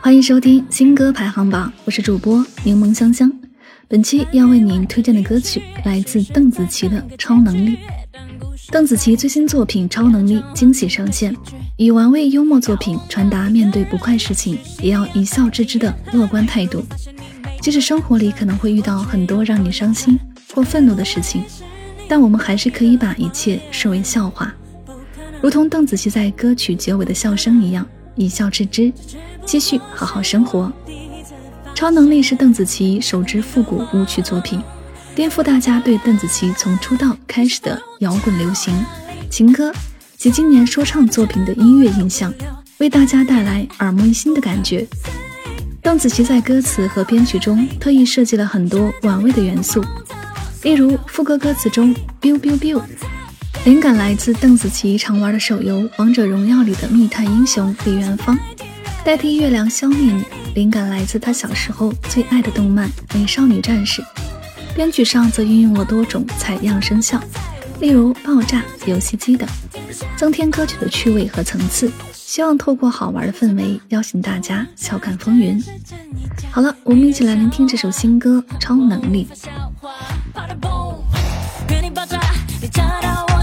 欢迎收听新歌排行榜，我是主播柠檬香香。本期要为您推荐的歌曲来自邓紫棋的《超能力》。邓紫棋最新作品《超能力》惊喜上线，以玩味幽默作品传达面对不快事情也要一笑置之的乐观态度。即使生活里可能会遇到很多让你伤心或愤怒的事情，但我们还是可以把一切视为笑话，如同邓紫棋在歌曲结尾的笑声一样，一笑置之，继续好好生活。《超能力》是邓紫棋首支复古舞曲作品。颠覆大家对邓紫棋从出道开始的摇滚流行、情歌及今年说唱作品的音乐印象，为大家带来耳目一新的感觉。邓紫棋在歌词和编曲中特意设计了很多玩味的元素，例如副歌歌词中 “biu biu biu”，灵感来自邓紫棋常玩的手游《王者荣耀》里的密探英雄李元芳；代替月亮消灭你，灵感来自她小时候最爱的动漫《美少女战士》。编曲上则运用了多种采样声效，例如爆炸、游戏机等，增添歌曲的趣味和层次。希望透过好玩的氛围，邀请大家笑看风云。好了，我们一起来聆听这首新歌《超能力》。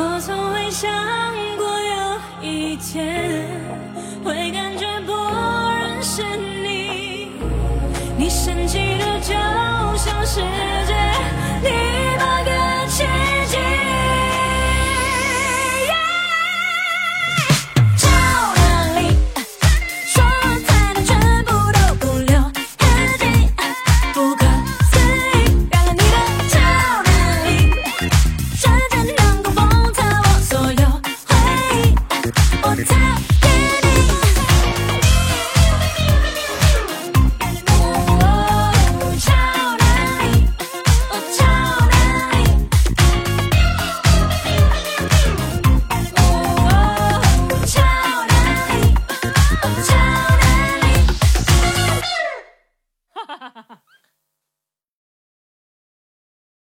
我从未想过有一天会感觉不认识你，你神奇的就像世界。你。on top.